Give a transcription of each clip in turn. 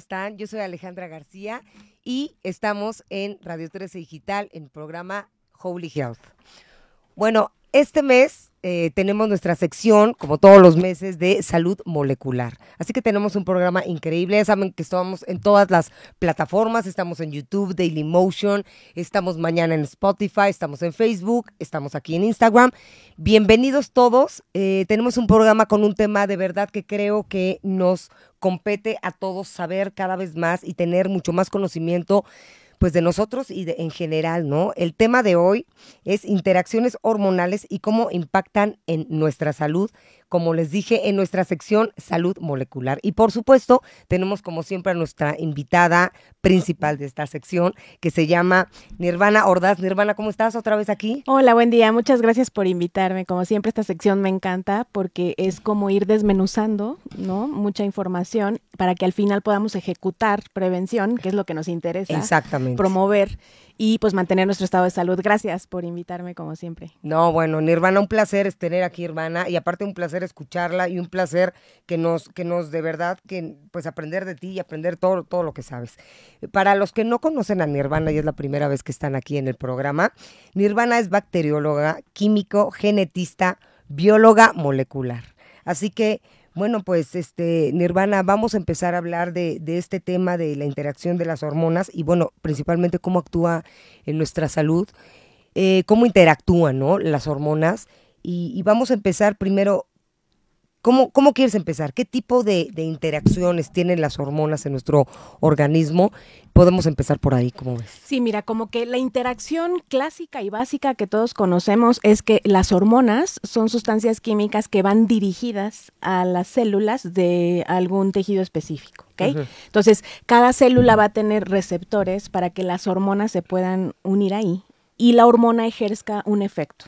están? Yo soy Alejandra García y estamos en Radio 13 Digital en el programa Holy Health. Bueno, este mes eh, tenemos nuestra sección, como todos los meses, de salud molecular. Así que tenemos un programa increíble. Ya saben que estamos en todas las plataformas. Estamos en YouTube, Dailymotion. Estamos mañana en Spotify. Estamos en Facebook. Estamos aquí en Instagram. Bienvenidos todos. Eh, tenemos un programa con un tema de verdad que creo que nos compete a todos saber cada vez más y tener mucho más conocimiento pues de nosotros y de, en general, ¿no? El tema de hoy es interacciones hormonales y cómo impactan en nuestra salud como les dije, en nuestra sección Salud Molecular. Y por supuesto, tenemos como siempre a nuestra invitada principal de esta sección, que se llama Nirvana Ordaz. Nirvana, ¿cómo estás otra vez aquí? Hola, buen día. Muchas gracias por invitarme. Como siempre, esta sección me encanta porque es como ir desmenuzando, ¿no? Mucha información para que al final podamos ejecutar prevención, que es lo que nos interesa. Exactamente. Promover y pues mantener nuestro estado de salud. Gracias por invitarme como siempre. No, bueno, Nirvana, un placer es tener aquí Nirvana y aparte un placer escucharla y un placer que nos, que nos de verdad, que pues aprender de ti y aprender todo, todo lo que sabes. Para los que no conocen a Nirvana y es la primera vez que están aquí en el programa, Nirvana es bacterióloga, químico, genetista, bióloga molecular. Así que bueno, pues este, Nirvana, vamos a empezar a hablar de, este tema de la interacción de las hormonas y bueno, principalmente cómo actúa en nuestra salud, eh, cómo interactúan ¿no? las hormonas. y, vamos a empezar primero ¿Cómo, ¿Cómo, quieres empezar? ¿Qué tipo de, interacciones tienen las hormonas en nuestro organismo? Podemos empezar por ahí, ¿cómo ves? Sí, mira, como que la interacción clásica y básica que todos conocemos es que las hormonas son sustancias químicas que van dirigidas a las células de algún tejido específico. ¿ok? Entonces, cada célula va a tener receptores para que las hormonas se puedan unir ahí y la hormona ejerza un efecto.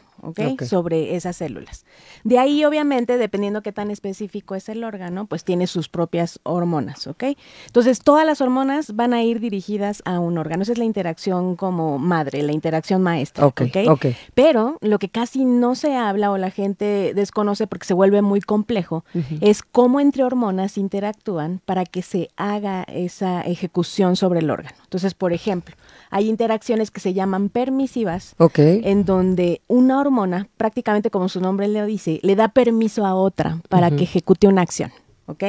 Sobre esas células. De ahí, obviamente, dependiendo qué tan específico es el órgano, pues tiene sus propias hormonas, ¿ok? Entonces, todas las hormonas van a ir dirigidas a un órgano. Esa es la interacción como madre, la interacción maestra, ¿ok? Pero lo que casi no se habla o la gente desconoce porque se vuelve muy complejo es cómo entre hormonas interactúan para que se haga esa ejecución sobre el órgano. Entonces, por ejemplo, hay interacciones que se llaman permisivas, en donde una hormona, prácticamente como su nombre le dice, le da permiso a otra para que ejecute una acción. ¿ok?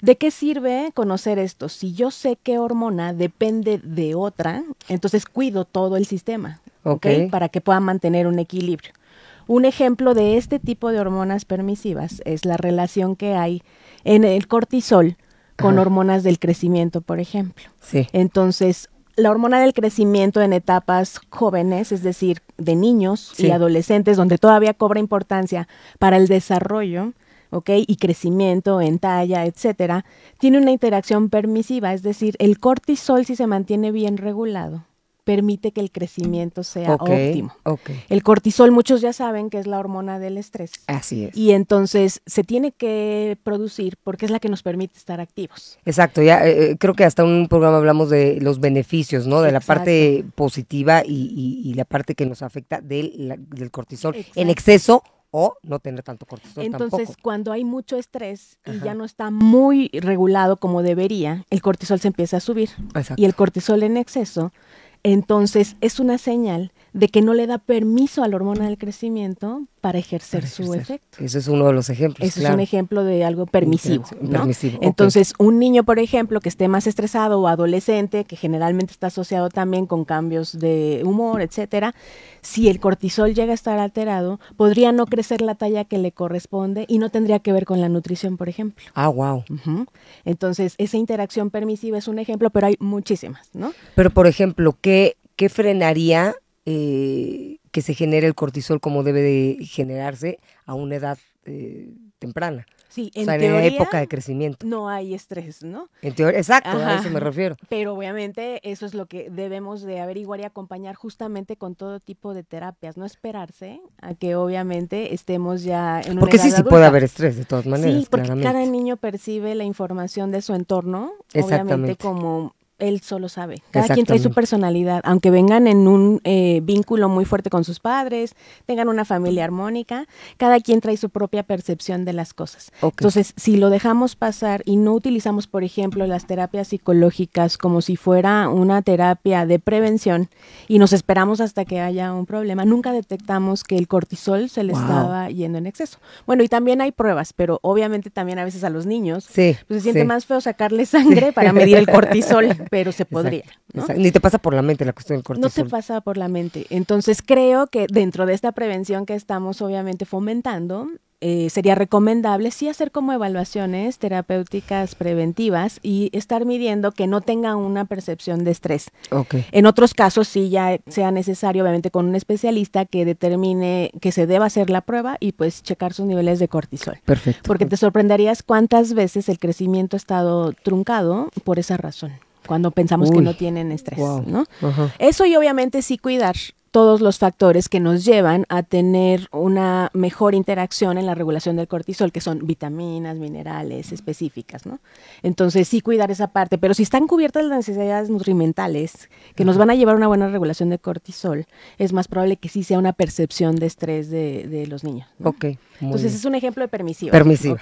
¿De qué sirve conocer esto? Si yo sé qué hormona depende de otra, entonces cuido todo el sistema, ¿ok? Para que pueda mantener un equilibrio. Un ejemplo de este tipo de hormonas permisivas es la relación que hay en el cortisol con hormonas del crecimiento, por ejemplo. Sí. Entonces, la hormona del crecimiento en etapas jóvenes, es decir, de niños y adolescentes, donde todavía cobra importancia para el desarrollo, ¿ok? Y crecimiento en talla, etcétera, tiene una interacción permisiva, es decir, el cortisol si se mantiene bien regulado permite que el crecimiento sea óptimo. El cortisol, muchos ya saben que es la hormona del estrés. Así es. Y entonces se tiene que producir porque es la que nos permite estar activos. Exacto, ya eh, eh, creo que hasta un programa hablamos de los beneficios, ¿no? De la parte positiva y, la parte que nos afecta del, cortisol en exceso o no tener tanto cortisol. Entonces, cuando hay mucho estrés y ya no está muy regulado como debería, el cortisol se empieza a subir. Exacto. Y el cortisol en exceso entonces es una señal de que no le da permiso a la hormona del crecimiento para ejercer, su efecto. Ese es uno de los ejemplos. Ese es un ejemplo de algo permisivo. Entonces, un niño, por ejemplo, que esté más estresado o adolescente, que generalmente está asociado también con cambios de humor, etcétera, si el cortisol llega a estar alterado, podría no crecer la talla que le corresponde y no tendría que ver con la nutrición, por ejemplo. Ah, wow. Entonces, esa interacción permisiva es un ejemplo, pero hay muchísimas, ¿no? Pero, por ejemplo, ¿qué, qué frenaría eh, que se genere el cortisol como debe de generarse a una edad eh, temprana. Sí, en, teoría, época de crecimiento. No hay estrés, ¿no? En teoría, exacto, a eso me refiero. Pero obviamente eso es lo que debemos de averiguar y acompañar justamente con todo tipo de terapias, no esperarse a que obviamente estemos ya en una Porque sí, sí puede haber estrés de todas maneras. Sí, porque cada niño percibe la información de su entorno, obviamente como él solo sabe. Cada quien trae su personalidad, aunque vengan en un eh, vínculo muy fuerte con sus padres, tengan una familia armónica, cada quien trae su propia percepción de las cosas. Entonces, si lo dejamos pasar y no utilizamos, por ejemplo, las terapias psicológicas como si fuera una terapia de prevención y nos esperamos hasta que haya un problema, nunca detectamos que el cortisol se le estaba yendo en exceso. Bueno, y también hay pruebas, pero obviamente también a veces a los niños pues, se siente más feo sacarle sangre para medir el cortisol, pero se podría. Ni te pasa por la mente la cuestión del cortisol. No te pasa por la mente. Entonces creo que dentro de esta prevención que estamos obviamente fomentando, eh, sería recomendable sí hacer como evaluaciones terapéuticas preventivas y estar midiendo que no tenga una percepción de estrés. En otros casos sí ya sea necesario, obviamente, con un especialista que determine que se deba hacer la prueba y pues checar sus niveles de cortisol. Perfecto. Porque te sorprenderías cuántas veces el crecimiento ha estado truncado por esa razón cuando pensamos que no tienen estrés, ¿no? Eso y obviamente sí cuidar todos los factores que nos llevan a tener una mejor interacción en la regulación del cortisol, que son vitaminas, minerales específicas, ¿no? Entonces sí cuidar esa parte, pero si están cubiertas las necesidades nutrimentales que nos van a llevar a una buena regulación de cortisol, es más probable que sí sea una percepción de estrés de, los niños. Ok. Entonces es un ejemplo de permisivo. Permisivo.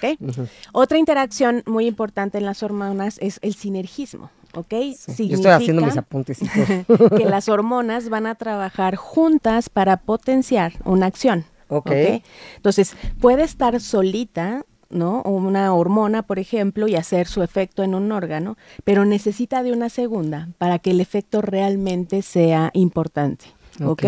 Otra interacción muy importante en las hormonas es el sinergismo. ¿Ok? Yo estoy haciendo mis apuntes. que las hormonas van a trabajar juntas para potenciar una acción. Ok. Entonces, puede estar solita, ¿no? Una hormona, por ejemplo, y hacer su efecto en un órgano, pero necesita de una segunda para que el efecto realmente sea importante. ¿ok?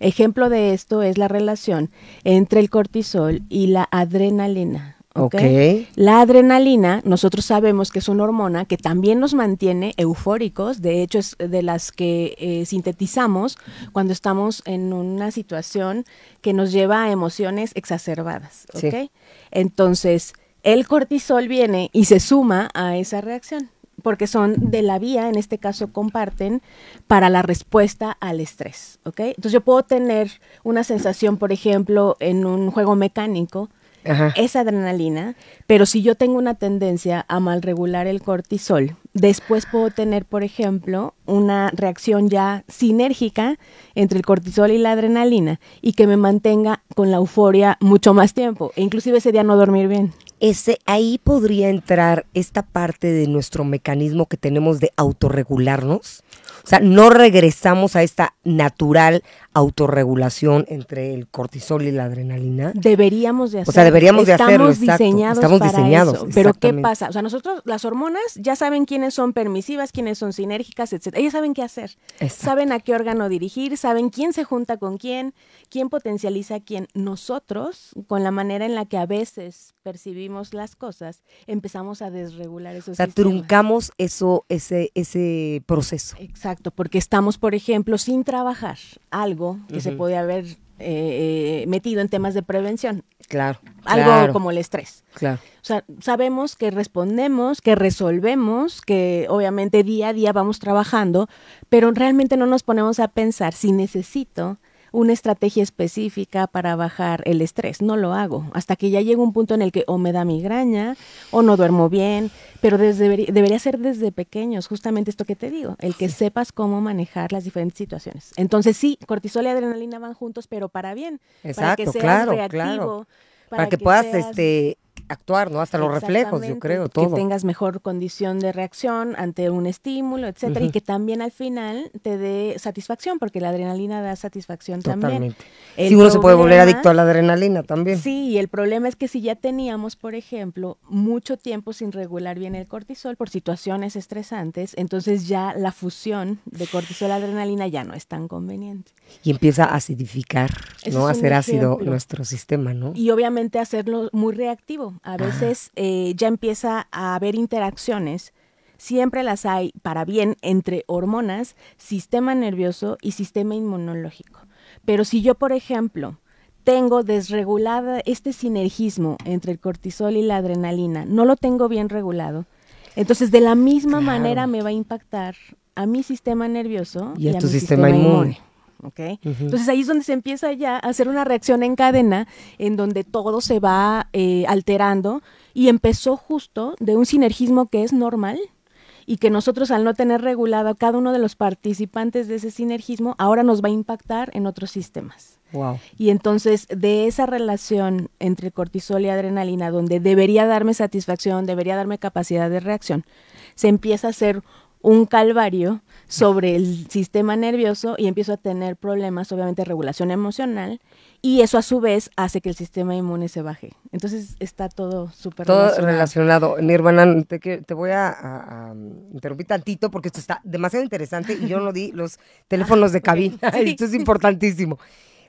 Ejemplo de esto es la relación entre el cortisol y la adrenalina. Okay. La adrenalina, nosotros sabemos que es una hormona que también nos mantiene eufóricos, de hecho es de las que eh, sintetizamos cuando estamos en una situación que nos lleva a emociones exacerbadas, ¿ok? Entonces, el cortisol viene y se suma a esa reacción, porque son de la vía, en este caso comparten, para la respuesta al estrés, ¿ok? Entonces yo puedo tener una sensación, por ejemplo, en un juego mecánico, esa adrenalina, pero si yo tengo una tendencia a mal regular el cortisol, después puedo tener, por ejemplo, una reacción ya sinérgica entre el cortisol y la adrenalina y que me mantenga con la euforia mucho más tiempo e inclusive ese día no dormir bien. Ese, ahí podría entrar esta parte de nuestro mecanismo que tenemos de autorregularnos. O sea, no regresamos a esta natural autorregulación entre el cortisol y la adrenalina. Deberíamos de hacerlo. O sea, deberíamos de hacerlo, Diseñados Estamos diseñados. Pero ¿qué pasa? O sea, nosotros, las hormonas ya saben quiénes son permisivas, quiénes son sinérgicas, etc. Ellas saben qué hacer. Saben a qué órgano dirigir, saben quién se junta con quién, quién potencializa a quién. Nosotros, con la manera en la que a veces percibimos las cosas, empezamos a desregular esos O sea, truncamos eso, ese, ese proceso. Exacto, porque estamos, por ejemplo, sin trabajar algo que se podía haber eh, eh, metido en temas de prevención. Claro. Algo como el estrés. Claro. O sea, sabemos que respondemos, que resolvemos, que obviamente día a día vamos trabajando, pero realmente no nos ponemos a pensar si necesito una estrategia específica para bajar el estrés. No lo hago hasta que ya llega un punto en el que o me da migraña o no duermo bien, pero desde, debería ser desde pequeños, justamente esto que te digo, el que sepas cómo manejar las diferentes situaciones. Entonces sí, cortisol y adrenalina van juntos, pero para bien, Exacto, para que seas claro, reactivo, claro. Para, que, puedas este actuar, ¿no? Hasta los reflejos, yo creo, todo. Que tengas mejor condición de reacción ante un estímulo, etcétera, y que también al final te dé satisfacción, porque la adrenalina da satisfacción también. sí, uno se puede volver adicto a la adrenalina también. Sí, y el problema es que si ya teníamos, por ejemplo, mucho tiempo sin regular bien el cortisol por situaciones estresantes, entonces ya la fusión de cortisol-adrenalina ya no es tan conveniente. Y empieza a acidificar, ¿no? A hacer ácido nuestro sistema, ¿no? Y obviamente hacerlo muy reactivo a veces eh, ya empieza a haber interacciones, siempre las hay para bien entre hormonas, sistema nervioso y sistema inmunológico. Pero si yo, por ejemplo, tengo desregulada este sinergismo entre el cortisol y la adrenalina, no lo tengo bien regulado, entonces de la misma manera me va a impactar a mi sistema nervioso y, a, tu sistema, inmune. Entonces ahí es donde se empieza ya a hacer una reacción en cadena en donde todo se va eh, alterando y empezó justo de un sinergismo que es normal y que nosotros al no tener regulado a cada uno de los participantes de ese sinergismo, ahora nos va a impactar en otros sistemas. Wow. Y entonces de esa relación entre cortisol y adrenalina, donde debería darme satisfacción, debería darme capacidad de reacción, se empieza a hacer un calvario sobre el sistema nervioso y empiezo a tener problemas, obviamente, de regulación emocional y eso a su vez hace que el sistema inmune se baje. Entonces está todo súper Todo relacionado. relacionado. Nirvana, te, voy a, a- a interrumpir tantito porque esto está demasiado interesante y yo no di los teléfonos de cabina. Sí. Esto es importantísimo.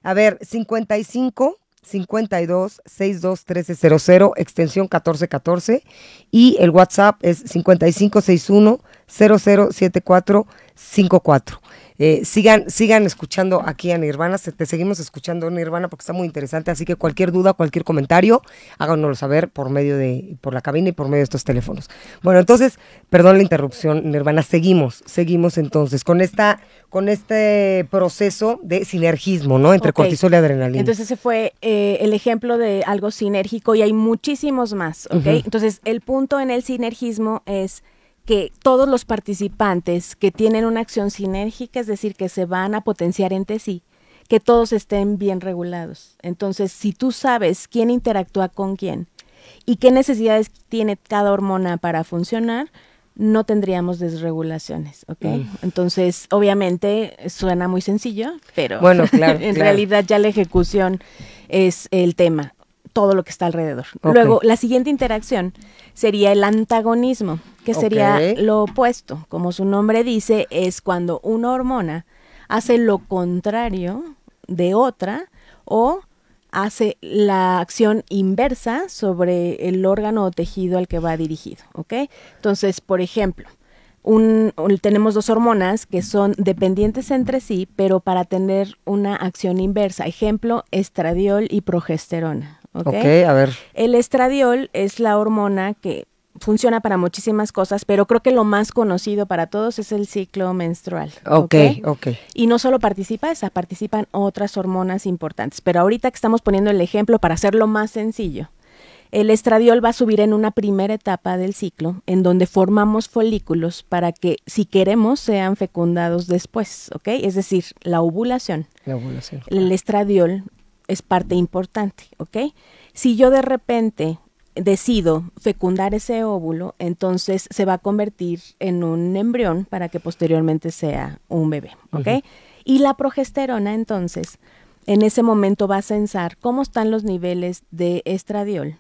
A ver, 55 52 62 1300, extensión 1414 y el WhatsApp es 5561 007454. Eh, sigan, sigan escuchando aquí a Nirvana, se- te seguimos escuchando Nirvana porque está muy interesante, así que cualquier duda, cualquier comentario, háganoslo saber por medio de, por la cabina y por medio de estos teléfonos. Bueno, entonces, perdón la interrupción, Nirvana, seguimos, seguimos entonces con esta, con este proceso de sinergismo, ¿no? Entre cortisol y adrenalina. Entonces ese fue eh, el ejemplo de algo sinérgico y hay muchísimos más, ¿ok? Entonces el punto en el sinergismo es que todos los participantes que tienen una acción sinérgica, es decir, que se van a potenciar entre sí, que todos estén bien regulados. Entonces, si tú sabes quién interactúa con quién y qué necesidades tiene cada hormona para funcionar, no tendríamos desregulaciones, ¿ok? Mm. Entonces, obviamente suena muy sencillo, pero Bueno, claro, en claro. realidad ya la ejecución es el tema, todo lo que está alrededor. Luego, la siguiente interacción sería el antagonismo, que sería lo opuesto. Como su nombre dice, es cuando una hormona hace lo contrario de otra o hace la acción inversa sobre el órgano o tejido al que va dirigido, ¿ok? Entonces, por ejemplo, un- tenemos dos hormonas que son dependientes entre sí, pero para tener una acción inversa. Ejemplo, estradiol y progesterona, ¿ok? ok, a ver. El estradiol es la hormona que funciona para muchísimas cosas, pero creo que lo más conocido para todos es el ciclo menstrual. Ok, ok. Y no solo participa esa, participan otras hormonas importantes. Pero ahorita que estamos poniendo el ejemplo para hacerlo más sencillo, el estradiol va a subir en una primera etapa del ciclo, en donde formamos folículos para que, si queremos, sean fecundados después, ¿ok? Es decir, la ovulación La ovulación. el estradiol es parte importante, ¿ok? Si yo de repente decido fecundar ese óvulo, entonces se va a convertir en un embrión para que posteriormente sea un bebé, ¿ok? Y la progesterona, entonces, en ese momento va a censar cómo están los niveles de estradiol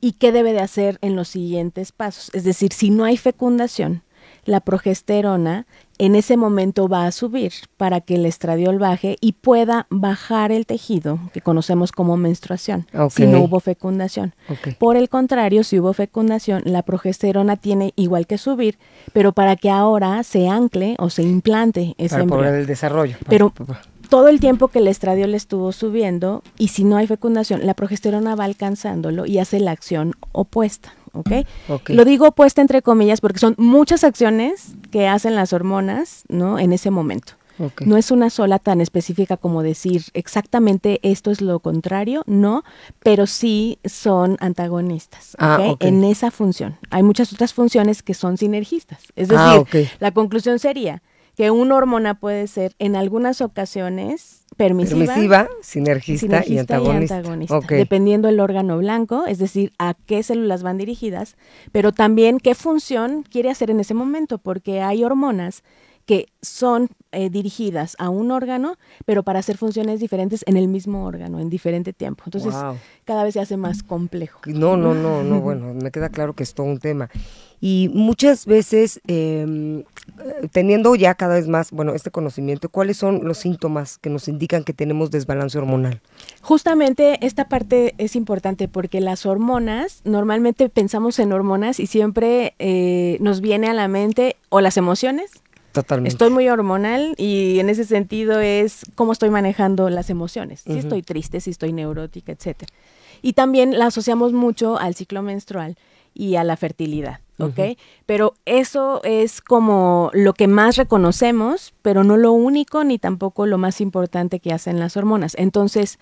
y qué debe de hacer en los siguientes pasos. Es decir, si no hay fecundación, la progesterona en ese momento va a subir para que el estradiol baje y pueda bajar el tejido que conocemos como menstruación, si no hubo fecundación. Por el contrario, si hubo fecundación, la progesterona tiene igual que subir, pero para que ahora se ancle o se implante ese Para embrión. poder el desarrollo. Pero- Pa- pa- Todo el tiempo que el estradiol estuvo subiendo y si no hay fecundación, la progesterona va alcanzándolo y hace la acción opuesta, ¿ok? ok. Lo digo opuesta entre comillas porque son muchas acciones que hacen las hormonas, ¿no? En ese momento. ok. No es una sola tan específica como decir exactamente esto es lo contrario, no, pero sí son antagonistas Ah, en esa función. Hay muchas otras funciones que son sinergistas. Es decir, Ah, la conclusión sería que una hormona puede ser en algunas ocasiones permisiva, Permisiva, sinergista, y antagonista. dependiendo del órgano blanco, es decir, a qué células van dirigidas, pero también qué función quiere hacer en ese momento, porque hay hormonas que son eh, dirigidas a un órgano, pero para hacer funciones diferentes en el mismo órgano, en diferente tiempo. Entonces, Wow. cada vez se hace más complejo. No, no, no, no, bueno, me queda claro que es todo un tema. Y muchas veces, eh, eh, teniendo ya cada vez más, bueno, este conocimiento, ¿cuáles son los síntomas que nos indican que tenemos desbalance hormonal? Justamente esta parte es importante porque las hormonas, normalmente pensamos en hormonas y siempre eh, nos viene a la mente o las emociones. Totalmente. Estoy muy hormonal y en ese sentido es cómo estoy manejando las emociones. Si estoy triste, si estoy neurótica, etcétera. Y también la asociamos mucho al ciclo menstrual y a la fertilidad, ¿ok? Pero eso es como lo que más reconocemos, pero no lo único ni tampoco lo más importante que hacen las hormonas. Entonces,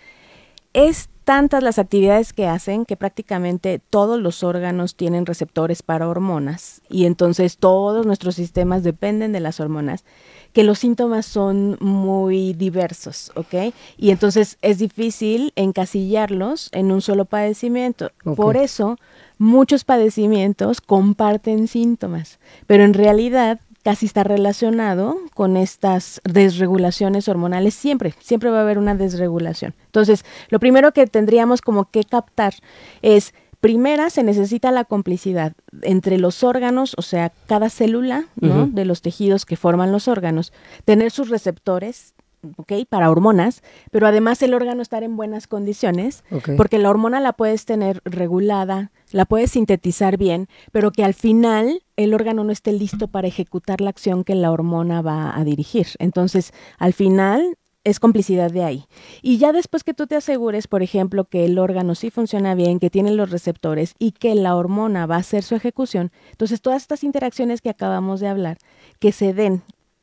es tantas las actividades que hacen que prácticamente todos los órganos tienen receptores para hormonas y entonces todos nuestros sistemas dependen de las hormonas, que los síntomas son muy diversos, ¿ok? Y entonces es difícil encasillarlos en un solo padecimiento. Por eso muchos padecimientos comparten síntomas, pero en realidad casi está relacionado con estas desregulaciones hormonales. Siempre, siempre va a haber una desregulación. Entonces, lo primero que tendríamos como que captar es, primera, se necesita la complicidad entre los órganos, o sea, cada célula ¿no? de los tejidos que forman los órganos, tener sus receptores ¿ok? Para hormonas, pero además el órgano estar en buenas condiciones, porque la hormona la puedes tener regulada, la puedes sintetizar bien, pero que al final el órgano no esté listo para ejecutar la acción que la hormona va a dirigir. Entonces, al final es complicidad de ahí. Y ya después que tú te asegures, por ejemplo, que el órgano sí funciona bien, que tiene los receptores y que la hormona va a hacer su ejecución, entonces todas estas interacciones que acabamos de hablar, que se den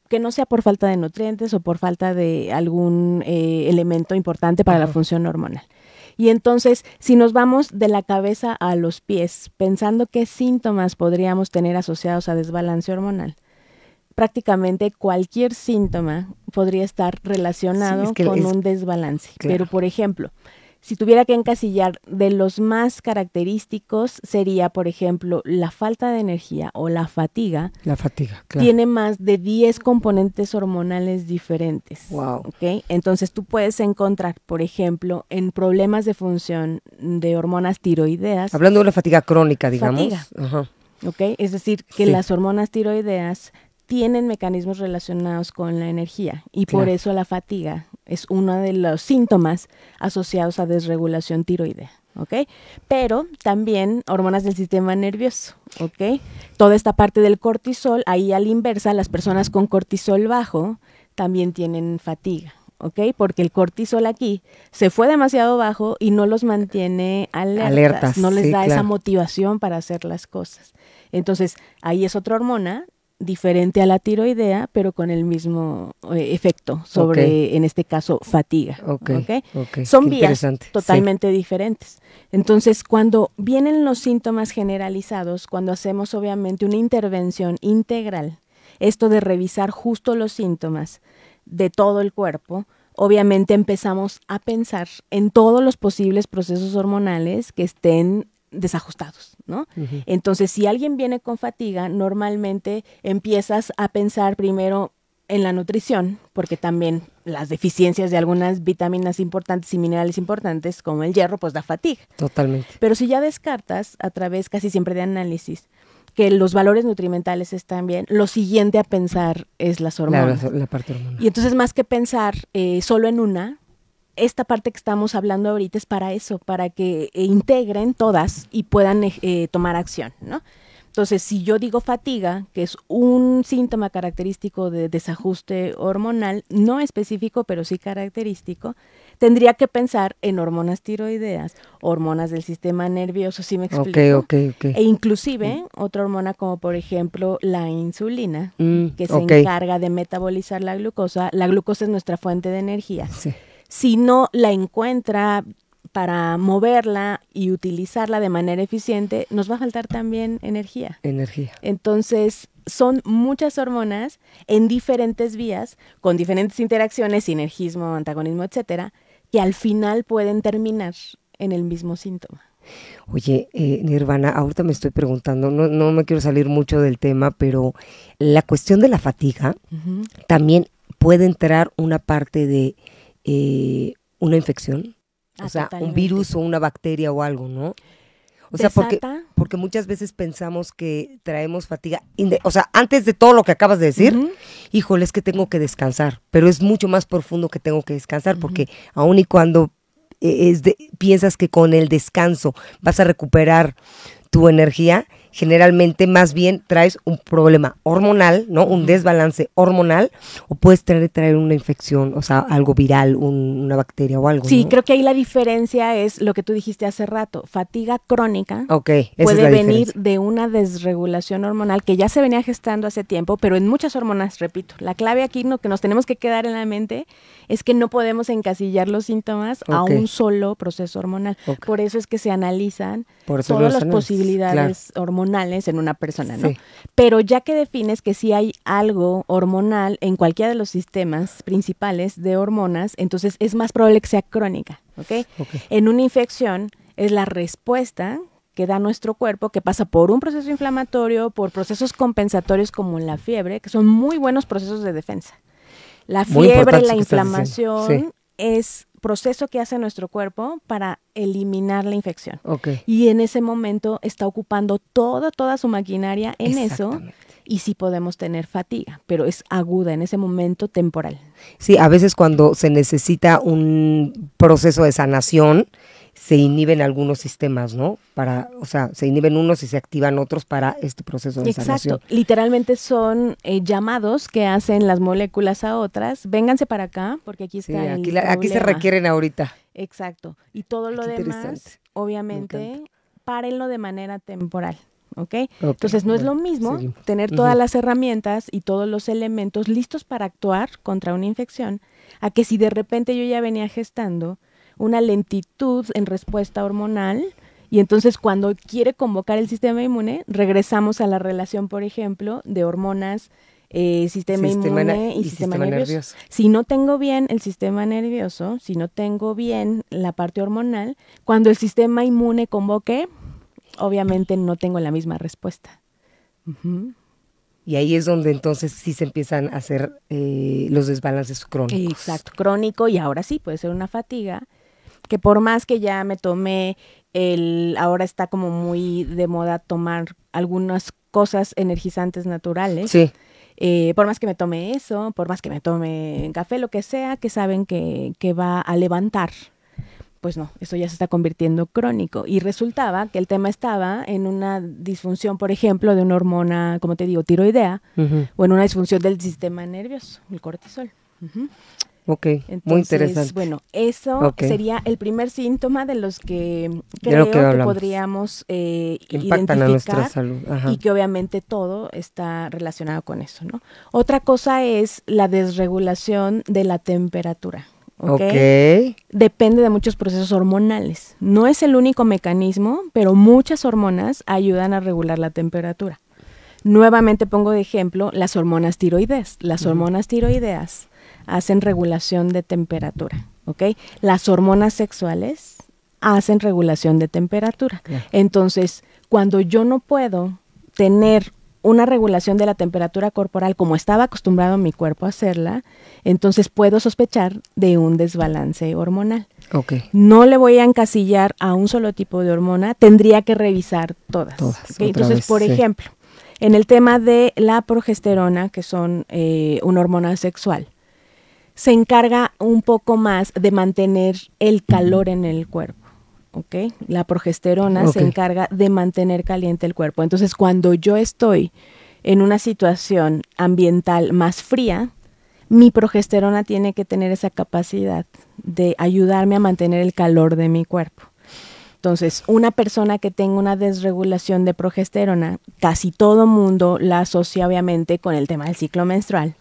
que no sea por falta de nutrientes o por falta de algún eh, elemento importante para la función hormonal. Y entonces, si nos vamos de la cabeza a los pies, pensando qué síntomas podríamos tener asociados a desbalance hormonal, prácticamente cualquier síntoma podría estar relacionado con un desbalance. Pero, por ejemplo, si tuviera que encasillar de los más característicos, sería, por ejemplo, la falta de energía o la fatiga. La fatiga, claro. Tiene más de 10 componentes hormonales diferentes. Wow. ¿okay? Entonces tú puedes encontrar, por ejemplo, en problemas de función de hormonas tiroideas. Hablando de una fatiga crónica, digamos. Fatiga. Ajá. ¿ok? Es decir, que las hormonas tiroideas tienen mecanismos relacionados con la energía y por eso la fatiga es uno de los síntomas asociados a desregulación tiroidea. ¿ok? Pero también hormonas del sistema nervioso, ¿ok? Toda esta parte del cortisol, ahí a la inversa, las personas con cortisol bajo también tienen fatiga, ¿ok? Porque el cortisol aquí se fue demasiado bajo y no los mantiene alertas, no les da esa motivación para hacer las cosas. Entonces, ahí es otra hormona diferente a la tiroidea, pero con el mismo eh, efecto sobre, en este caso, fatiga. Son vías totalmente diferentes. Entonces, cuando vienen los síntomas generalizados, cuando hacemos obviamente una intervención integral, esto de revisar justo los síntomas de todo el cuerpo, obviamente empezamos a pensar en todos los posibles procesos hormonales que estén desajustados, ¿no? Entonces, si alguien viene con fatiga, normalmente empiezas a pensar primero en la nutrición, porque también las deficiencias de algunas vitaminas importantes y minerales importantes, como el hierro, pues da fatiga. Totalmente. Pero si ya descartas, a través casi siempre de análisis, que los valores nutrimentales están bien, lo siguiente a pensar es las hormonas. La, parte hormonal. Y entonces, más que pensar eh, solo en una, esta parte que estamos hablando ahorita es para eso, para que eh, integren todas y puedan eh, eh, tomar acción, ¿no? Entonces, si yo digo fatiga, que es un síntoma característico de desajuste hormonal, no específico, pero sí característico, tendría que pensar en hormonas tiroideas, hormonas del sistema nervioso, ¿sí me explico? Ok, ok, ok. E inclusive mm. otra hormona como por ejemplo la insulina, mm, que se encarga de metabolizar la glucosa. La glucosa es nuestra fuente de energía. Sí si no la encuentra para moverla y utilizarla de manera eficiente, nos va a faltar también energía. Energía. Entonces, son muchas hormonas en diferentes vías, con diferentes interacciones, sinergismo, antagonismo, etcétera, que al final pueden terminar en el mismo síntoma. Oye, eh, Nirvana, ahorita me estoy preguntando, no, no me quiero salir mucho del tema, pero la cuestión de la fatiga también puede entrar una parte de eh, una infección, o ah, sea, un virus o una bacteria o algo, ¿no? O sea, porque, porque muchas veces pensamos que traemos fatiga, o sea, antes de todo lo que acabas de decir, híjole, es que tengo que descansar, pero es mucho más profundo que tengo que descansar, porque aun y cuando eh, es de, piensas que con el descanso vas a recuperar tu energía, generalmente más bien traes un problema hormonal, ¿no? Un desbalance hormonal, o puedes traer, traer una infección, o sea, algo viral, una bacteria o algo. Sí, creo que ahí la diferencia es lo que tú dijiste hace rato, fatiga crónica. Okay, puede venir de una desregulación hormonal que ya se venía gestando hace tiempo, pero en muchas hormonas, repito, la clave aquí no, que nos tenemos que quedar en la mente es que no podemos encasillar los síntomas a un solo proceso hormonal. Por eso es que se analizan todas las posibilidades hormonales en una persona, ¿no? Pero ya que defines que si hay algo hormonal en cualquiera de los sistemas principales de hormonas, entonces es más probable que sea crónica, ¿ok? En una infección es la respuesta que da nuestro cuerpo, que pasa por un proceso inflamatorio, por procesos compensatorios como la fiebre, que son muy buenos procesos de defensa. La fiebre, la inflamación es proceso que hace nuestro cuerpo para eliminar la infección. Y en ese momento está ocupando todo, toda su maquinaria en eso y sí podemos tener fatiga, pero es aguda en ese momento temporal. Sí, a veces cuando se necesita un proceso de sanación, se inhiben algunos sistemas, ¿no? Para, o sea, se inhiben unos y se activan otros para este proceso de Exacto. Literalmente son eh, llamados que hacen las moléculas a otras. Vénganse para acá, porque aquí está aquí, aquí se requieren ahorita. Exacto. Y todo lo demás, obviamente, párenlo de manera temporal. ¿ok? Entonces no es lo mismo tener todas las herramientas y todos los elementos listos para actuar contra una infección, a que si de repente yo ya venía gestando una lentitud en respuesta hormonal y entonces cuando quiere convocar el sistema inmune, regresamos a la relación, por ejemplo, de hormonas, eh, sistema, inmune y, sistema, nervioso. Si no tengo bien el sistema nervioso, si no tengo bien la parte hormonal, cuando el sistema inmune convoque, obviamente no tengo la misma respuesta. Y ahí es donde entonces sí se empiezan a hacer eh, los desbalances crónicos. Exacto, crónico y ahora sí puede ser una fatiga que por más que ya me tomé el, ahora está como muy de moda tomar algunas cosas energizantes naturales. Sí. Eh, por más que me tome eso, por más que me tome café, lo que sea, que saben que, que va a levantar, pues no, eso ya se está convirtiendo crónico. Y resultaba que el tema estaba en una disfunción, por ejemplo, de una hormona, como te digo, tiroidea, o en una disfunción del sistema nervioso, el cortisol. Ok, muy interesante. Bueno, eso sería el primer síntoma de los que creo que, podríamos eh, impactan a nuestra salud. y que obviamente todo está relacionado con eso, ¿no? Otra cosa es la desregulación de la temperatura. ¿okay? Depende de muchos procesos hormonales. No es el único mecanismo, pero muchas hormonas ayudan a regular la temperatura. Nuevamente pongo de ejemplo las hormonas tiroides. Las hormonas tiroideas hacen regulación de temperatura, ¿ok? Las hormonas sexuales hacen regulación de temperatura. Entonces, cuando yo no puedo tener una regulación de la temperatura corporal como estaba acostumbrado mi cuerpo a hacerla, entonces puedo sospechar de un desbalance hormonal. Okay. No le voy a encasillar a un solo tipo de hormona, tendría que revisar todas. Entonces, por ejemplo, en el tema de la progesterona, que son eh, una hormona sexual, se encarga un poco más de mantener el calor en el cuerpo. ¿ok? La progesterona se encarga de mantener caliente el cuerpo. Entonces, cuando yo estoy en una situación ambiental más fría, mi progesterona tiene que tener esa capacidad de ayudarme a mantener el calor de mi cuerpo. Entonces, una persona que tenga una desregulación de progesterona, casi todo mundo la asocia obviamente con el tema del ciclo menstrual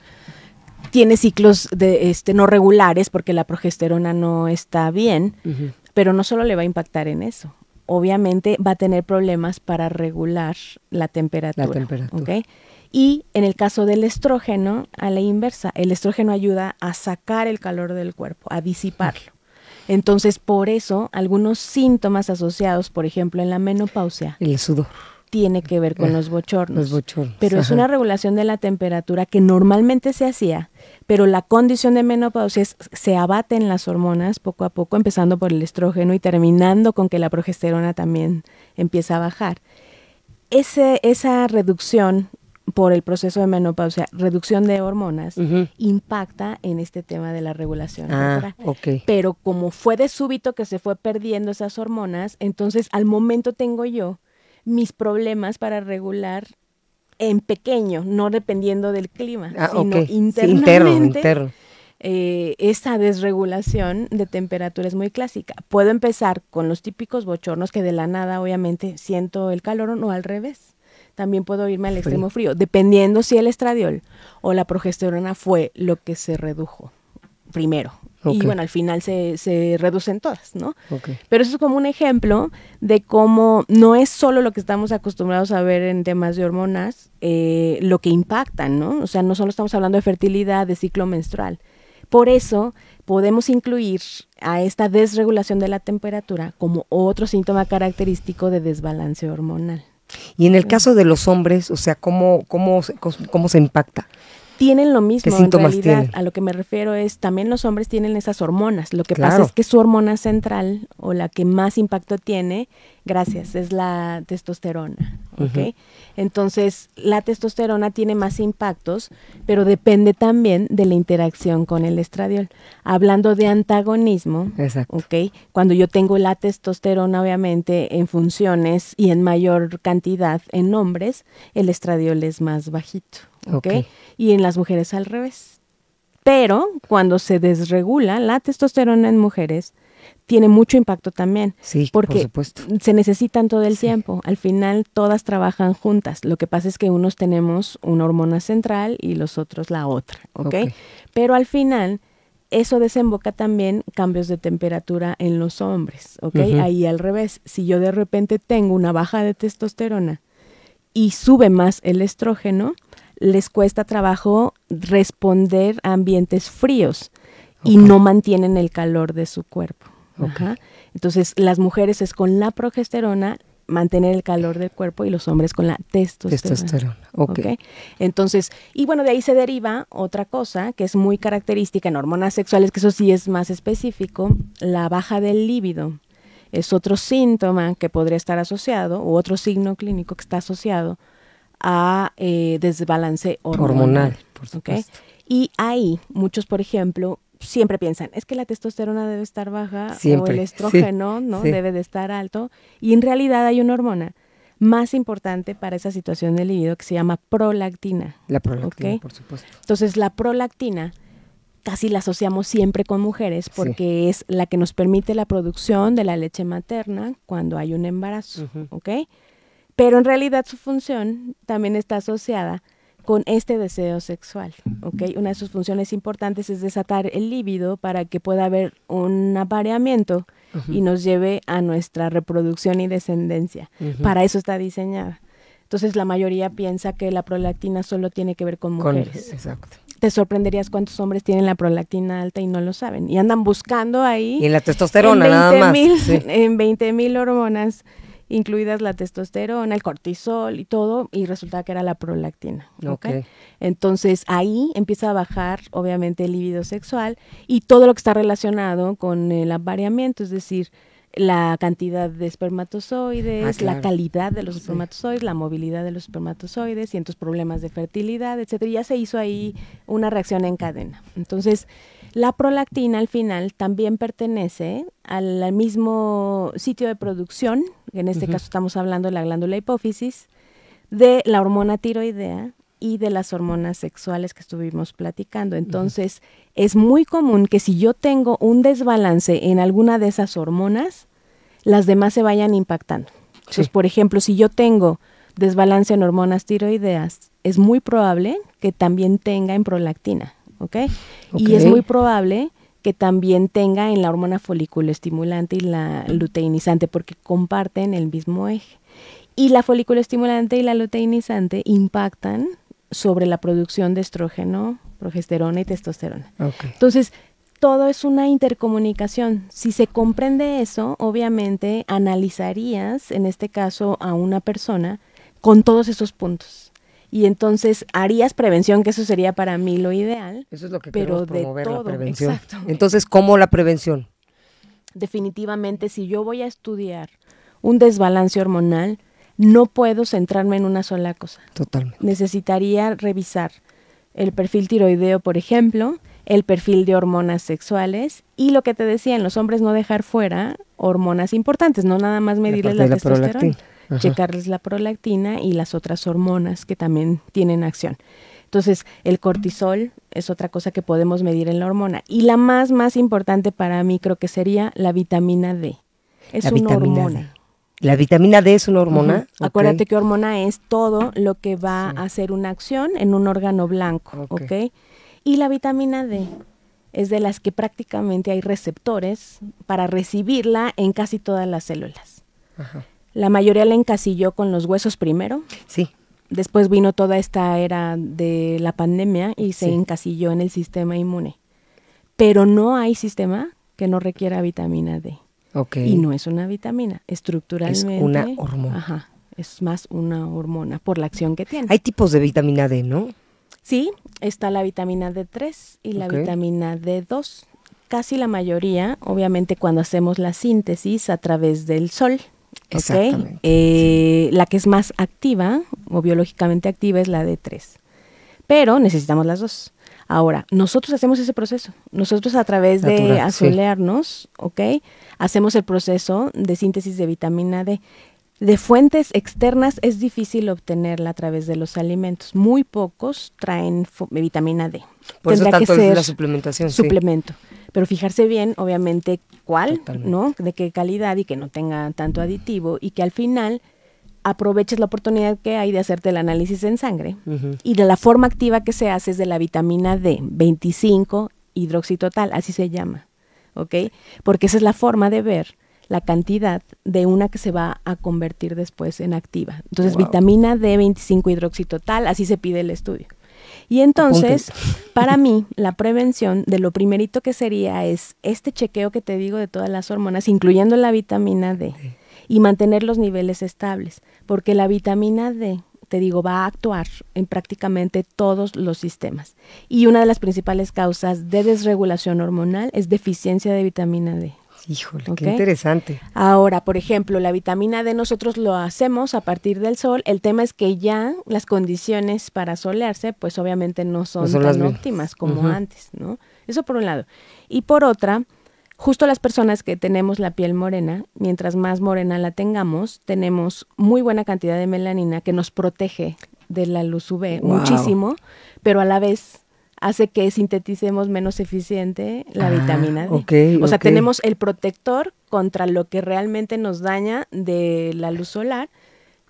tiene ciclos de este no regulares porque la progesterona no está bien, pero no solo le va a impactar en eso. Obviamente va a tener problemas para regular la temperatura. Y en el caso del estrógeno, a la inversa, el estrógeno ayuda a sacar el calor del cuerpo, a disiparlo. Entonces, por eso, algunos síntomas asociados, por ejemplo, en la menopausia. El sudor tiene que ver con los bochornos. Pero es una regulación de la temperatura que normalmente se hacía, pero la condición de menopausia es, se abaten las hormonas poco a poco, empezando por el estrógeno y terminando con que la progesterona también empieza a bajar. Ese, esa reducción por el proceso de menopausia, reducción de hormonas, impacta en este tema de la regulación. Ah, Pero como fue de súbito que se fue perdiendo esas hormonas, entonces al momento tengo yo mis problemas para regular en pequeño, no dependiendo del clima, Ah, sino. Sí, internamente. interno, interno. eh, esa desregulación de temperatura es muy clásica. Puedo empezar con los típicos bochornos que de la nada obviamente siento el calor o al revés. También puedo irme al Frío. extremo frío, dependiendo si el estradiol o la progesterona fue lo que se redujo primero. Y bueno, al final se, se reducen todas, ¿no? Pero eso es como un ejemplo de cómo no es solo lo que estamos acostumbrados a ver en temas de hormonas, eh, lo que impactan, ¿no? O sea, no solo estamos hablando de fertilidad, de ciclo menstrual. Por eso podemos incluir a esta desregulación de la temperatura como otro síntoma característico de desbalance hormonal. Y en el caso de los hombres, o sea, ¿cómo, cómo, cómo se impacta? Tienen lo mismo, en síntomas realidad. tienen? A lo que me refiero es, también los hombres tienen esas hormonas. Lo que Claro. pasa es que su hormona central o la que más impacto tiene, gracias, es la testosterona. ¿ok? Ujú. Entonces, la testosterona tiene más impactos, pero depende también de la interacción con el estradiol. Hablando de antagonismo, Exacto. ¿ok? Cuando yo tengo la testosterona, obviamente, en funciones y en mayor cantidad en hombres, el estradiol es más bajito, ¿ok? Ok. Y en las mujeres al revés. Pero cuando se desregula la testosterona en mujeres, tiene mucho impacto también. Sí, porque por supuesto. se necesitan todo el Sí. tiempo. Al final todas trabajan juntas. Lo que pasa es que unos tenemos una hormona central y los otros la otra, ¿ok? Ok. Pero al final eso desemboca también cambios de temperatura en los hombres, ¿ok? Ahí al revés, si yo de repente tengo una baja de testosterona y sube más el estrógeno, les cuesta trabajo responder a ambientes fríos y no mantienen el calor de su cuerpo. Ok. Ajá. Entonces, las mujeres es con la progesterona mantener el calor del cuerpo y los hombres con la testosterona. Testosterona. ¿ok? Entonces, y bueno, de ahí se deriva otra cosa que es muy característica en hormonas sexuales, que eso sí es más específico, la baja del líbido. Es otro síntoma que podría estar asociado, o otro signo clínico que está asociado a eh, desbalance hormonal. Hormonal, por supuesto. Y ahí, muchos, por ejemplo, siempre piensan, es que la testosterona debe estar baja o el sí, estrógeno, ¿no? sí. Debe de estar alto. Y en realidad hay una hormona más importante para esa situación del libido que se llama prolactina. La prolactina, Ok. por supuesto. Entonces, la prolactina casi la asociamos siempre con mujeres porque es la que nos permite la producción de la leche materna cuando hay un embarazo. ¿ok? Pero en realidad su función también está asociada con este deseo sexual, ¿ok? Una de sus funciones importantes es desatar el líbido para que pueda haber un apareamiento y nos lleve a nuestra reproducción y descendencia. Para eso está diseñada. Entonces la mayoría piensa que la prolactina solo tiene que ver con Con- mujeres. exacto. Te sorprenderías cuántos hombres tienen la prolactina alta y no lo saben. Y andan buscando ahí Y en la testosterona, en nada más. 20,000 Sí. en 20 mil hormonas, incluidas la testosterona, el cortisol y todo, y resulta que era la prolactina. ¿ok? Ok. Entonces ahí empieza a bajar, obviamente, el libido sexual y todo lo que está relacionado con el apareamiento, es decir, la cantidad de espermatozoides, Ah, claro. la calidad de los Sí. espermatozoides, la movilidad de los espermatozoides, cientos problemas de fertilidad, etcétera. Y Ya se hizo ahí una reacción en cadena. Entonces, la prolactina al final también pertenece al, mismo sitio de producción, que en este caso estamos hablando de la glándula hipófisis, de la hormona tiroidea y de las hormonas sexuales que estuvimos platicando. Entonces, es muy común que si yo tengo un desbalance en alguna de esas hormonas, las demás se vayan impactando. Entonces, por ejemplo, si yo tengo desbalance en hormonas tiroideas, es muy probable que también tenga en prolactina, ¿ok? Y es muy probable que también tenga en la hormona folículo estimulante y la luteinizante, porque comparten el mismo eje. Y la folículo estimulante y la luteinizante impactan sobre la producción de estrógeno, progesterona y testosterona. Entonces, todo es una intercomunicación. Si se comprende eso, obviamente analizarías, en este caso, a una persona con todos esos puntos. Y entonces harías prevención, que eso sería para mí lo ideal. Eso es lo que Pero queremos de promover, todo, la prevención. exacto. Entonces, ¿cómo la prevención? Definitivamente, si yo voy a estudiar un desbalance hormonal, no puedo centrarme en una sola cosa. Totalmente. necesitaría revisar el perfil tiroideo, por ejemplo, el perfil de hormonas sexuales y lo que te decía, en los hombres no dejar fuera hormonas importantes, no nada más medirles la testosterona. Checarles la prolactina y las otras hormonas que también tienen acción. Entonces, el cortisol es otra cosa que podemos medir en la hormona. Y la más, más importante para mí creo que sería la vitamina D. Es una hormona. La vitamina D es una hormona. Acuérdate que hormona es todo lo que va a hacer una acción en un órgano blanco, ¿ok? Y la vitamina D es de las que prácticamente hay receptores para recibirla en casi todas las células. La mayoría la encasilló con los huesos primero. Sí. Después vino toda esta era de la pandemia y se encasilló en el sistema inmune. Pero no hay sistema que no requiera vitamina D. Y no es una vitamina, estructuralmente. Es una hormona. Ajá, es más una hormona por la acción que tiene. Hay tipos de vitamina D, ¿no? Sí, está la vitamina D3 y la vitamina D2. Casi la mayoría, obviamente cuando hacemos la síntesis a través del sol. Exactamente. Eh, la que es más activa o biológicamente activa es la D3. Pero necesitamos las dos. Ahora, nosotros hacemos ese proceso. Nosotros a través de asolearnos, ¿ok? Hacemos el proceso de síntesis de vitamina D. De fuentes externas es difícil obtenerla a través de los alimentos. Muy pocos traen vitamina D. Por eso tanto que ser la suplementación. Suplemento. Pero fijarse bien, obviamente, cuál, ¿no? De qué calidad y que no tenga tanto aditivo y que al final aproveches la oportunidad que hay de hacerte el análisis en sangre y de la forma activa que se hace es de la vitamina D, 25 hidroxitotal, así se llama, ¿ok? Porque esa es la forma de ver la cantidad de una que se va a convertir después en activa. Entonces, vitamina D, 25 hidroxitotal, así se pide el estudio. Y entonces, para mí, la prevención de lo primerito que sería es este chequeo que te digo de todas las hormonas, incluyendo la vitamina D y mantener los niveles estables, porque la vitamina D, te digo, va a actuar en prácticamente todos los sistemas. Y una de las principales causas de desregulación hormonal es deficiencia de vitamina D. Híjole, qué interesante. Ahora, por ejemplo, la vitamina D nosotros lo hacemos a partir del sol. El tema es que ya las condiciones para solearse, pues obviamente no son, tan óptimas como antes, ¿no? Eso por un lado. Y por otra, Justo las personas que tenemos la piel morena, mientras más morena la tengamos, tenemos muy buena cantidad de melanina que nos protege de la luz UV muchísimo, pero a la vez hace que sinteticemos menos eficiente la ah, vitamina D. o sea, tenemos el protector contra lo que realmente nos daña de la luz solar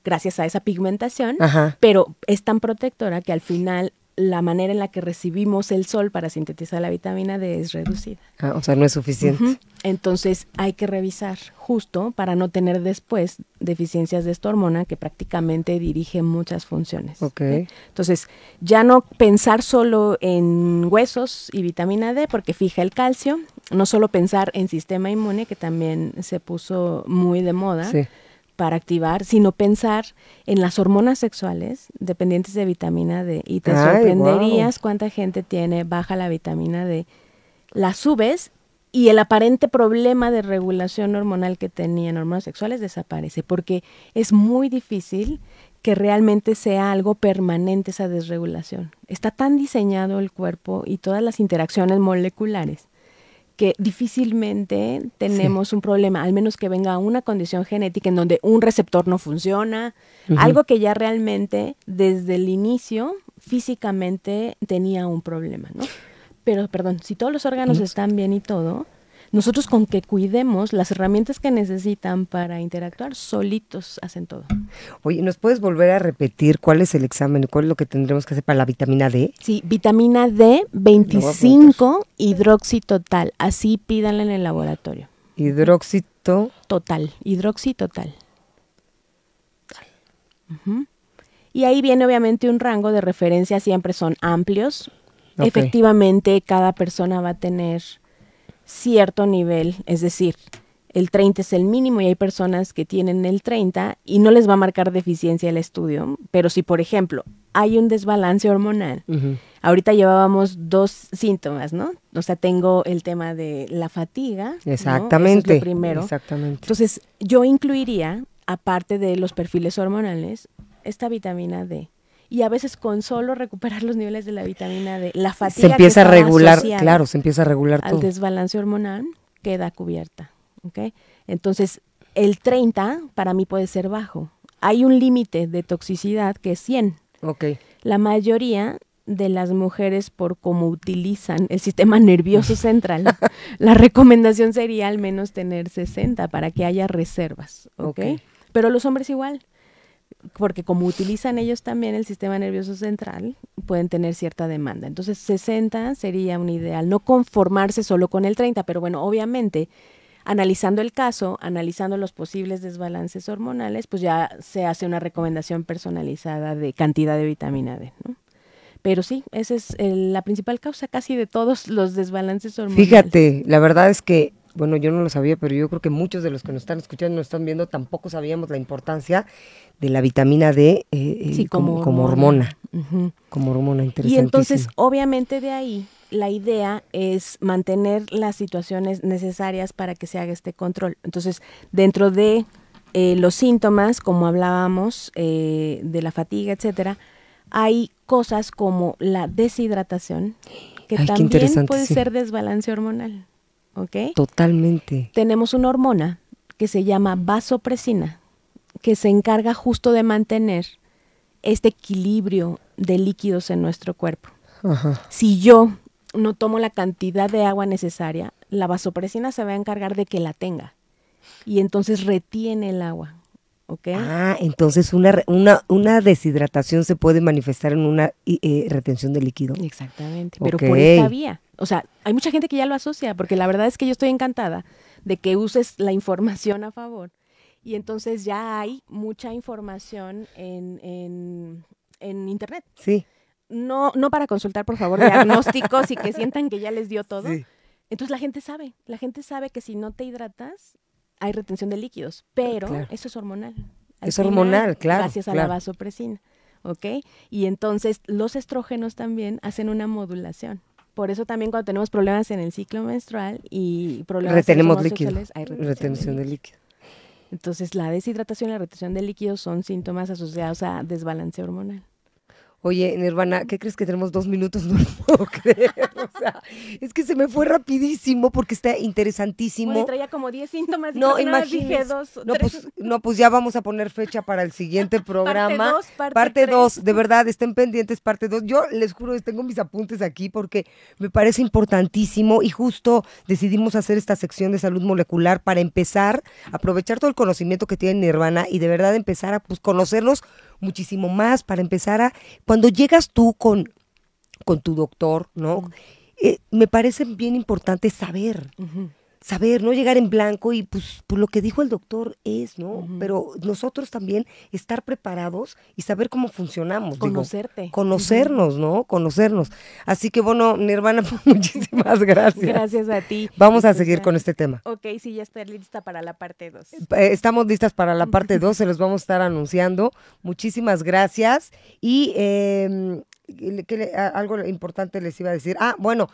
gracias a esa pigmentación, pero es tan protectora que al final la manera en la que recibimos el sol para sintetizar la vitamina D es reducida. Ah, o sea, no es suficiente. Entonces hay que revisar justo para no tener después deficiencias de esta hormona que prácticamente dirige muchas funciones. Okay. Entonces, ya no pensar solo en huesos y vitamina D porque fija el calcio, no solo pensar en sistema inmune que también se puso muy de moda. Sí para activar, sino pensar en las hormonas sexuales dependientes de vitamina D. Y te sorprenderías cuánta gente tiene baja la vitamina D. La subes y el aparente problema de regulación hormonal que tenían hormonas sexuales desaparece, porque es muy difícil que realmente sea algo permanente esa desregulación. Está tan diseñado el cuerpo y todas las interacciones moleculares que difícilmente tenemos un problema, al menos que venga una condición genética en donde un receptor no funciona, algo que ya realmente desde el inicio físicamente tenía un problema, ¿no? Pero, perdón, si todos los órganos están bien y todo, nosotros con que cuidemos las herramientas que necesitan para interactuar, solitos hacen todo. Oye, ¿nos puedes volver a repetir cuál es el examen, cuál es lo que tendremos que hacer para la vitamina D? Sí, vitamina D 25 hidroxitotal, así pídanla en el laboratorio. Hidroxito. Total, hidroxitotal. Y ahí viene obviamente un rango de referencia, siempre son amplios. Efectivamente, cada persona va a tener cierto nivel, es decir, el 30 es el mínimo y hay personas que tienen el 30 y no les va a marcar deficiencia el estudio, pero si por ejemplo hay un desbalance hormonal, ahorita llevábamos dos síntomas, ¿no? O sea, tengo el tema de la fatiga. Exactamente. primero. Exactamente. Entonces, yo incluiría, aparte de los perfiles hormonales, esta vitamina D y a veces con solo recuperar los niveles de la vitamina D, la fatiga se empieza a regular, claro, se empieza a regular al desbalance hormonal queda cubierta, ¿ok? Entonces, el 30 para mí puede ser bajo. hay un límite de toxicidad que es 100. Ok. La mayoría de las mujeres por cómo utilizan el sistema nervioso central, la recomendación sería al menos tener 60 para que haya reservas, ¿ok? Ok. Pero los hombres igual, porque como utilizan ellos también el sistema nervioso central, pueden tener cierta demanda. Entonces 60 sería un ideal, no conformarse solo con el 30, pero bueno, obviamente analizando el caso, analizando los posibles desbalances hormonales, pues ya se hace una recomendación personalizada de cantidad de vitamina D, ¿no? Pero sí, esa es el- la principal causa casi de todos los desbalances hormonales. Fíjate, la verdad es que, bueno, yo no lo sabía, pero yo creo que muchos de los que nos están escuchando, nos están viendo, tampoco sabíamos la importancia de la vitamina D eh, eh, Sí, como, como hormona. Como hormona, Y interesantísimo. entonces, obviamente de ahí, la idea es mantener las situaciones necesarias para que se haga este control. Entonces, dentro de eh, los síntomas, como hablábamos, eh, de la fatiga, etcétera, hay cosas como la deshidratación, que Ay, también interesante, puede sí. ser desbalance hormonal. ¿Ok? Totalmente. tenemos una hormona que se llama vasopresina, que se encarga justo de mantener este equilibrio de líquidos en nuestro cuerpo. Ajá. Si yo no tomo la cantidad de agua necesaria, la vasopresina se va a encargar de que la tenga y entonces retiene el agua. ¿Ok? Ah, entonces una, una, una deshidratación se puede manifestar en una i- eh, retención de líquido. Exactamente, pero por esta vía. O sea, hay mucha gente que ya lo asocia, porque la verdad es que yo estoy encantada de que uses la información a favor. Y entonces ya hay mucha información en, en, en Internet. Sí. No, no para consultar, por favor, diagnósticos y que sientan que ya les dio todo. Sí. Entonces la gente sabe, la gente sabe que si no te hidratas, hay retención de líquidos, pero Claro. eso es hormonal. Al Es hormonal, claro, Gracias a la vasopresina, ¿ok? Y entonces los estrógenos también hacen una modulación. Por eso también cuando tenemos problemas en el ciclo menstrual y problemas Retenemos líquido. hay retención de Retención de líquido. líquido. Entonces la deshidratación y la retención de líquidos son síntomas asociados a desbalance hormonal. Oye, Nirvana, ¿qué crees que tenemos dos minutos? No lo puedo creer. O sea, es que se me fue rapidísimo porque está interesantísimo. Bueno, traía como 10 síntomas y No, dos, No pues, no, pues ya vamos a poner fecha para el siguiente programa. dos, parte Parte tres. 2, de verdad, estén pendientes, parte 2. Yo les juro, tengo mis apuntes aquí porque me parece importantísimo y justo decidimos hacer esta sección de salud molecular para empezar a aprovechar todo el conocimiento que tiene Nirvana y de verdad empezar a pues, conocernos muchísimo más, para empezar a, cuando llegas tú con, con tu doctor, ¿no? Eh, me parece bien importante saber. Saber, no llegar en blanco y pues, pues lo que dijo el doctor es, ¿no? Pero nosotros también estar preparados y saber cómo funcionamos. digo, Conocerte. conocernos, ¿no? Conocernos. Así que bueno, Nirvana, pues, muchísimas gracias. Gracias a ti. Vamos a Este, seguir con este tema. Ok, sí, ya está lista para la parte 2. Eh, Estamos listas para la parte 2, se los vamos a estar anunciando. Muchísimas gracias. Y eh, ¿qué le- algo importante les iba a decir. Ah, bueno,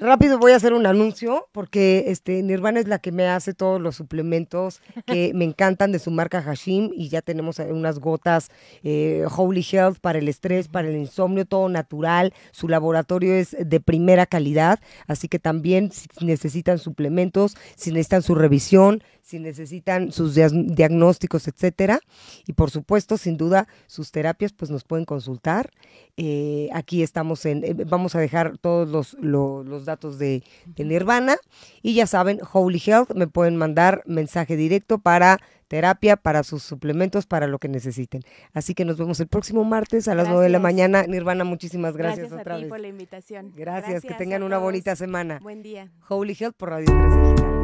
rápido voy a hacer un anuncio porque este Nirvana es la que me hace todos los suplementos que me encantan de su marca Hashim y ya tenemos unas gotas eh, Holy Health para el estrés, para el insomnio, todo natural. Su laboratorio es de primera calidad, así que también si necesitan suplementos, si necesitan su revisión, si necesitan sus diagnósticos, etcétera. Y por supuesto, sin duda, sus terapias, pues nos pueden consultar. Eh, aquí estamos en, eh, vamos a dejar todos los, lo- los datos de, de Nirvana. Y ya saben, Holy Health, me pueden mandar mensaje directo para terapia, para sus suplementos, para lo que necesiten. Así que nos vemos el próximo martes a las 9 de la Gracias. mañana. Nirvana, muchísimas gracias, Gracias, otra a ti vez. por la invitación. Gracias, que a tengan una bonita semana. Buen día. Holy Health por Radio 13